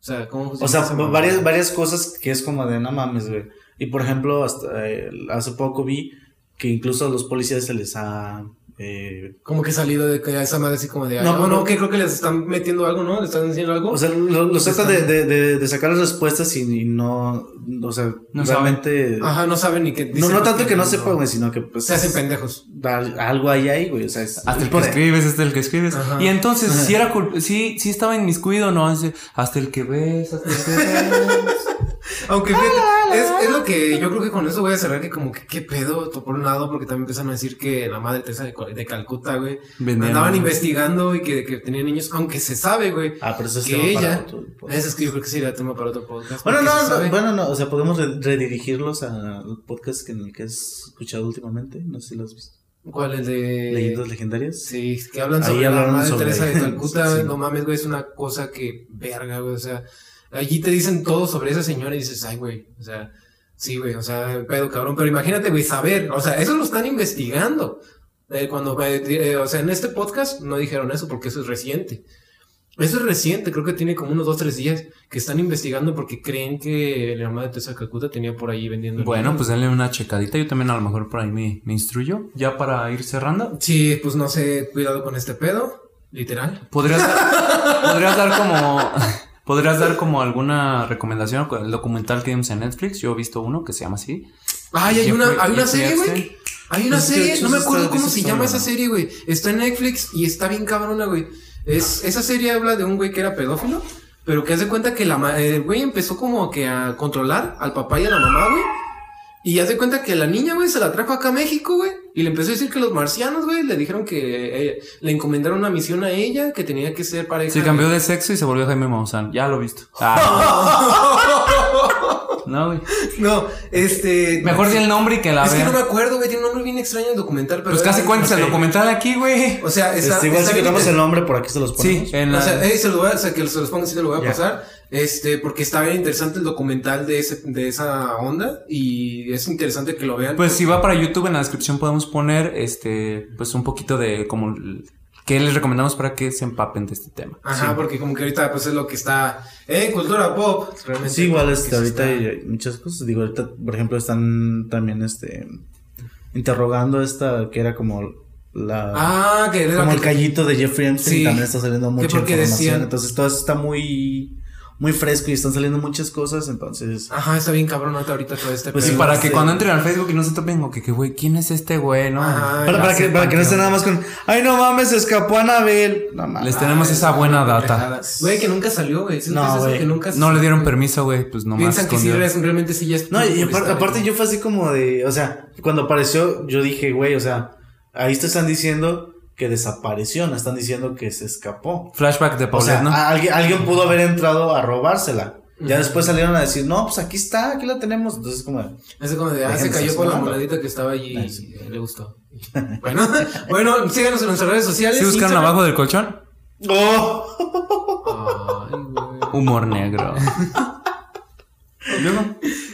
sea, ¿cómo O sea, varias, varias cosas que es como de no mames, güey. Y por ejemplo, hasta eh, hace poco vi que incluso a los policías se les ha. eh, Como que salido de que esa madre así como de. No, No, que creo que les están metiendo algo, ¿no? ¿Les están diciendo algo? o sea, lo- los Pues tratan de, de, de, de sacar las respuestas y, y no. O sea, No realmente. Ajá, no saben ni qué. No, dicen no tanto que no no- sepan, güey, sino que pues. Se hacen pendejos. al- Algo hay ahí, güey. O sea, es. Hasta el que escribes, hasta el que escribes. Ajá. Y entonces, si era cul- sí, sí estaba inmiscuido, ¿no? Hasta el que ves, hasta el que ves. Aunque fíjate, es, es lo que yo creo que con eso voy a cerrar que como que qué pedo, por un lado, porque también empiezan a decir que la madre Teresa de, Cal- de Calcuta, güey, Vendían- andaban investigando y que, que tenía niños, aunque se sabe, güey, Ah, pero eso es que tema para ella, otro podcast. eso es que yo creo que sería tema para otro podcast. Bueno, no, no, bueno, no, o sea, podemos re- redirigirlos al podcast que en el que has escuchado últimamente, no sé si lo has visto. ¿Cuál es de Leyendas legendarias. Sí, que hablan Ahí sobre la madre sobre- Teresa de Calcuta, Sí. no mames, güey, es una cosa que verga, güey, o sea, allí te dicen todo sobre esa señora y dices, ay, güey, o sea, sí, güey, o sea, pedo cabrón, pero imagínate, güey, saber, o sea, eso lo están investigando. Eh, cuando, eh, o sea, en este podcast no dijeron eso porque eso es reciente. Eso es reciente, creo que tiene como unos dos, tres días que están investigando porque creen que la Teresa de Calcuta tenía por ahí vendiendo. Bueno, pues denle una checadita. Yo también a lo mejor por ahí me, me instruyo. Ya para ir cerrando. Sí, pues no sé, cuidado con este pedo, literal. ¿Podrías podrías dar como... ¿Podrías dar como alguna recomendación con el documental que vimos en Netflix? Yo he visto uno que se llama así. Ay, hay una, hay una serie, güey. Hay una serie, no me acuerdo cómo se llama esa serie, güey. Está en Netflix y está bien cabrona, güey. Es, esa serie habla de un güey que era pedófilo, pero que hace cuenta que la el güey empezó como que a controlar al papá y a la mamá, güey. Y hace cuenta que la niña, güey, se la trajo acá a México, güey. Y le empezó a decir que los marcianos, güey, le dijeron que eh, le encomendaron una misión a ella, que tenía que ser pareja. Se cambió de sexo y se volvió Jaime Maussan. Ya lo he visto. Ah, No, güey. No, este. Mejor di el nombre y que la Es que vean. no me acuerdo, güey. Tiene un nombre bien extraño el documental, pero. Pues casi cuentas el documental aquí, güey. O sea, está. Este, igual está si inter- el nombre, por aquí se los ponemos. Sí, en la... O sea, eh, se, lo voy a, o sea, que se los ponga así, te lo voy a pasar. Este, porque está bien interesante el documental de, ese, de esa onda. Y es interesante que lo vean. Pues si va para YouTube, en la descripción podemos poner, este, pues un poquito de como... ¿Qué les recomendamos para que se empapen de este tema? Ajá, porque como que ahorita pues es lo que está en cultura pop. Realmente, Sí, igual que este, ahorita está- hay muchas cosas. Digo, ahorita, por ejemplo, están también este interrogando esta que era como la Ah, que era como el callito de Jeffrey Epstein Sí. también está saliendo mucha información. decían- Entonces todo eso está muy muy fresco y están saliendo muchas cosas, entonces Ajá, está bien cabrón ahorita ahorita todo este Pues Sí, pedo. para este- que cuando entren al Facebook y no se topen, o que, que, güey, ¿quién es este güey, no? Ajá, para, para que, para que no qué estén nada más con ay no mames, se escapó Anabel. No mames. Les tenemos esa buena data. Güey, que nunca salió, güey. ¿Sí No, güey. Que nunca No le dieron güey. permiso, güey, pues nomás Piensan que sí, realmente sí ya es. No, y aparte, aparte yo fue así como de, o sea, cuando apareció, yo dije, güey, o sea, ahí te están diciendo que desapareció, no están diciendo que se escapó. Flashback de O Paulette, sea, ¿no? alguien, alguien pudo haber entrado a robársela. Ya después salieron a decir, no, pues aquí está, aquí la tenemos. Entonces, como, Es como de, ah, se cayó por la monedita que estaba allí y sí. eh, le gustó. bueno, bueno, síganos en nuestras redes sociales. ¿Sí buscaron Instagram. abajo del colchón? ¡Oh! Ay. Humor negro. Luego.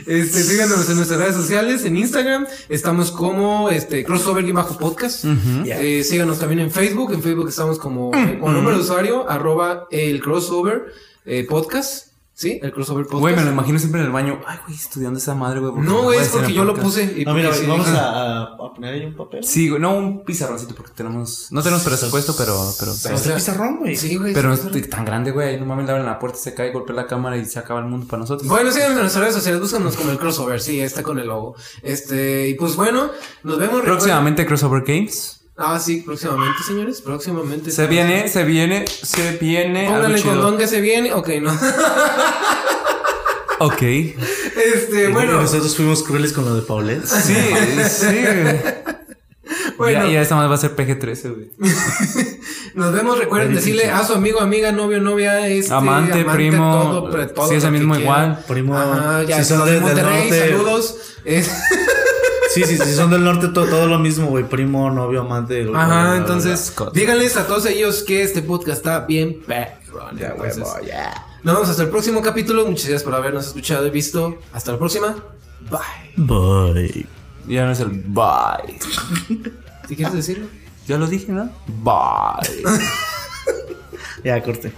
Este, síganos en nuestras redes sociales, en Instagram, estamos como este crossover-podcast. Ya. Eh, síganos también en Facebook, en Facebook estamos como eh, con número de usuario, arroba el crossover eh, podcast. ¿Sí? El crossover podcast. Güey, me lo imagino siempre en el baño. Ay, güey, estudiando esa madre, güey. No, güey, es porque yo lo puse. y No, mira, sí, vamos a, a- a poner ahí un papel. Sí, güey, no un pizarroncito porque tenemos. No tenemos presupuesto, pero. pero O sea, pizarrón, güey. Sí, güey. pero no tan grande, güey. No mames, le abren la puerta, se cae, golpea la cámara y se acaba el mundo para nosotros. Bueno, síganos en nuestras redes sociales, búscanos como el crossover, sí, está con el logo. Este, y pues bueno, nos vemos. Próximamente Crossover Games. Ah, sí, próximamente, señores, próximamente. Se viene, se viene, se viene. Pónganle condón que se viene. Ok, no. Ok. Este, bueno. nosotros fuimos crueles con lo de Paulette. Sí, sí. Bueno. Ya, ya esta madre va a ser PG-13, güey. Nos vemos, recuerden Muy decirle difícil. a su amigo, amiga, novio, novia, este, Amante, primo, todo, todo si es el mismo igual. Primo, Ajá, ya, si son de- Monterrey, norte. saludos. Es- Sí, sí, sí, son del norte, todo, todo lo mismo, güey. Primo, novio, amante. bla, bla, bla, Ajá, bla, entonces, díganles a todos ellos que este podcast está bien perrón. Ya, huevo, ya. Nos vemos hasta el próximo capítulo. Muchas gracias por habernos escuchado y visto. Hasta la próxima. Bye. Bye. Ya no es el bye. ¿Sí quieres decirlo? Ya lo dije, ¿no? Bye. Ya, corte.